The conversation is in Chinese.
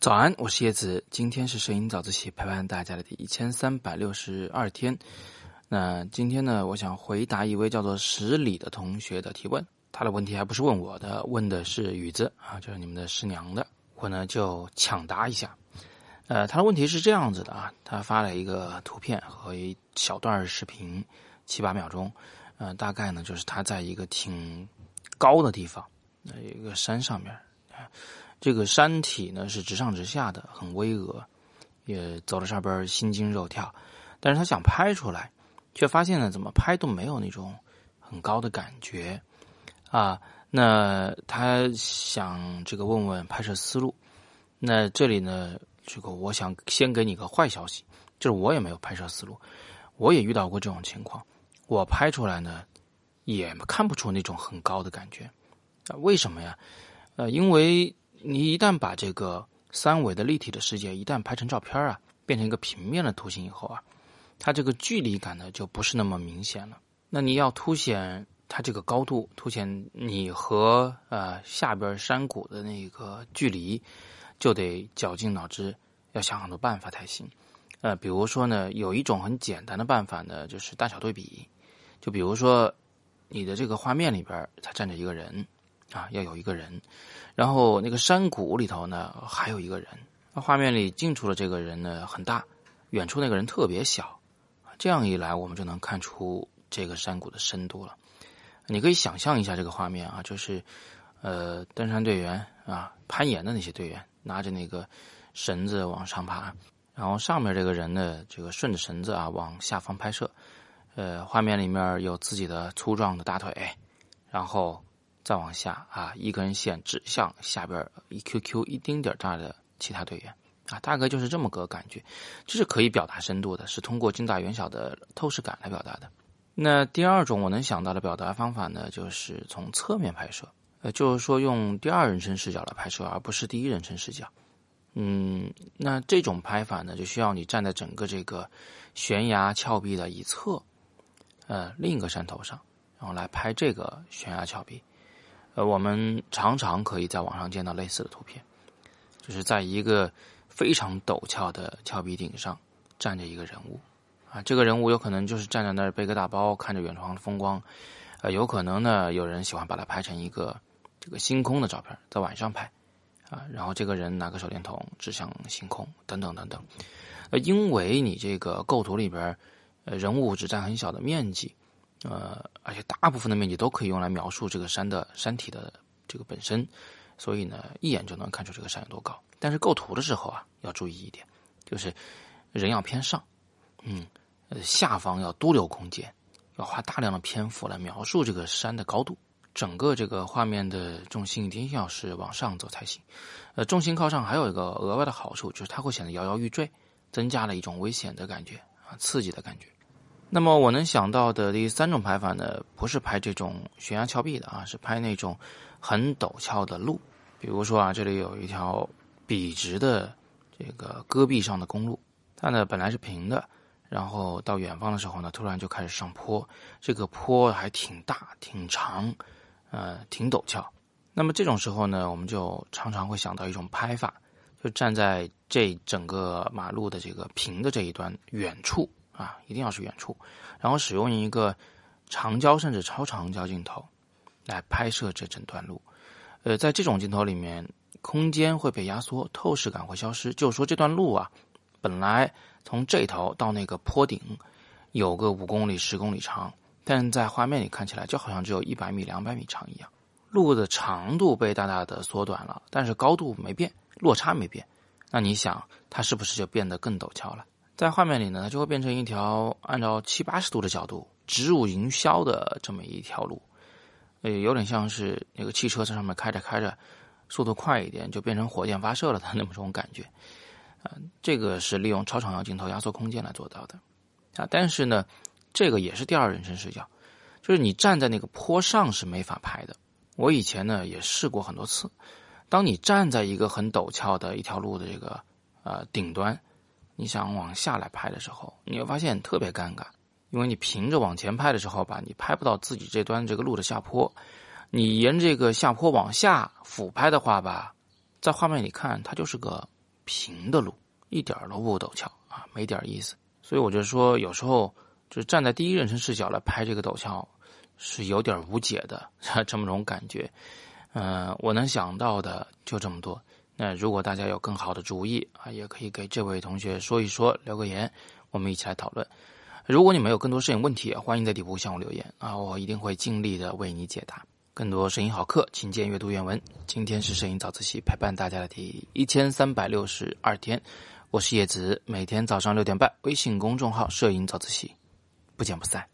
早安，我是叶子。今天是摄影早自习陪伴大家的第一千三百六十二天。那今天呢，我想回答一位叫做十里的同学的提问。他的问题还不是问我的，问的是雨子啊，就是你们的师娘的。我呢就抢答一下。呃，他的问题是这样子的啊，他发了一个图片和一小段视频，七八秒钟。呃，大概呢就是他在一个挺高的地方，那一个山上面。这个山体呢是直上直下的，很巍峨，也走到上边心惊肉跳。但是他想拍出来，却发现呢，怎么拍都没有那种很高的感觉啊。那他想这个问问拍摄思路。那这里呢，这个我想先给你个坏消息，就是我也没有拍摄思路，我也遇到过这种情况，我拍出来呢也看不出那种很高的感觉啊。为什么呀？呃，因为。你一旦把这个三维的立体的世界一旦拍成照片啊，变成一个平面的图形以后啊，它这个距离感呢就不是那么明显了。那你要凸显它这个高度，凸显你和呃下边山谷的那个距离，就得绞尽脑汁要想很多办法才行。呃，比如说呢，有一种很简单的办法呢，就是大小对比。就比如说你的这个画面里边，它站着一个人。啊，要有一个人，然后那个山谷里头呢还有一个人。那画面里近处的这个人呢很大，远处那个人特别小。这样一来，我们就能看出这个山谷的深度了。你可以想象一下这个画面啊，就是呃，登山队员啊，攀岩的那些队员拿着那个绳子往上爬，然后上面这个人呢，这个顺着绳子啊往下方拍摄。呃，画面里面有自己的粗壮的大腿，然后。再往下啊，一根线指向下边一 QQ 一丁点大的其他队员啊，大概就是这么个感觉，这是可以表达深度的，是通过近大远小的透视感来表达的。那第二种我能想到的表达方法呢，就是从侧面拍摄，呃，就是说用第二人称视角来拍摄，而不是第一人称视角。嗯，那这种拍法呢，就需要你站在整个这个悬崖峭壁的一侧，呃，另一个山头上，然后来拍这个悬崖峭壁。呃，我们常常可以在网上见到类似的图片，就是在一个非常陡峭的峭壁顶上站着一个人物，啊，这个人物有可能就是站在那儿背个大包，看着远方的风光，呃，有可能呢，有人喜欢把它拍成一个这个星空的照片，在晚上拍，啊，然后这个人拿个手电筒指向星空，等等等等，呃，因为你这个构图里边，呃，人物只占很小的面积。呃，而且大部分的面积都可以用来描述这个山的山体的这个本身，所以呢，一眼就能看出这个山有多高。但是构图的时候啊，要注意一点，就是人要偏上，嗯，呃，下方要多留空间，要花大量的篇幅来描述这个山的高度。整个这个画面的重心一定要是往上走才行。呃，重心靠上还有一个额外的好处，就是它会显得摇摇欲坠，增加了一种危险的感觉啊，刺激的感觉。那么我能想到的第三种拍法呢，不是拍这种悬崖峭壁的啊，是拍那种很陡峭的路。比如说啊，这里有一条笔直的这个戈壁上的公路，它呢本来是平的，然后到远方的时候呢，突然就开始上坡，这个坡还挺大、挺长，呃，挺陡峭。那么这种时候呢，我们就常常会想到一种拍法，就站在这整个马路的这个平的这一端远处。啊，一定要是远处，然后使用一个长焦甚至超长焦镜头来拍摄这整段路。呃，在这种镜头里面，空间会被压缩，透视感会消失。就是说，这段路啊，本来从这头到那个坡顶有个五公里、十公里长，但在画面里看起来就好像只有一百米、两百米长一样。路的长度被大大的缩短了，但是高度没变，落差没变。那你想，它是不是就变得更陡峭了？在画面里呢，它就会变成一条按照七八十度的角度直入云霄的这么一条路，呃，有点像是那个汽车在上面开着开着，速度快一点就变成火箭发射了的那么种感觉，啊，这个是利用超长焦镜头压缩空间来做到的，啊，但是呢，这个也是第二人称视角，就是你站在那个坡上是没法拍的。我以前呢也试过很多次，当你站在一个很陡峭的一条路的这个呃顶端。你想往下来拍的时候，你会发现特别尴尬，因为你平着往前拍的时候吧，你拍不到自己这端这个路的下坡；你沿这个下坡往下俯拍的话吧，在画面里看它就是个平的路，一点都不陡峭啊，没点意思。所以我就说，有时候就是站在第一人称视角来拍这个陡峭，是有点无解的 这么种感觉。嗯，我能想到的就这么多。那如果大家有更好的主意啊，也可以给这位同学说一说，留个言，我们一起来讨论。如果你们有更多摄影问题，欢迎在底部向我留言啊，我一定会尽力的为你解答。更多摄影好课，请见阅读原文。今天是摄影早自习陪伴大家的第一千三百六十二天，我是叶子，每天早上六点半，微信公众号“摄影早自习”，不见不散。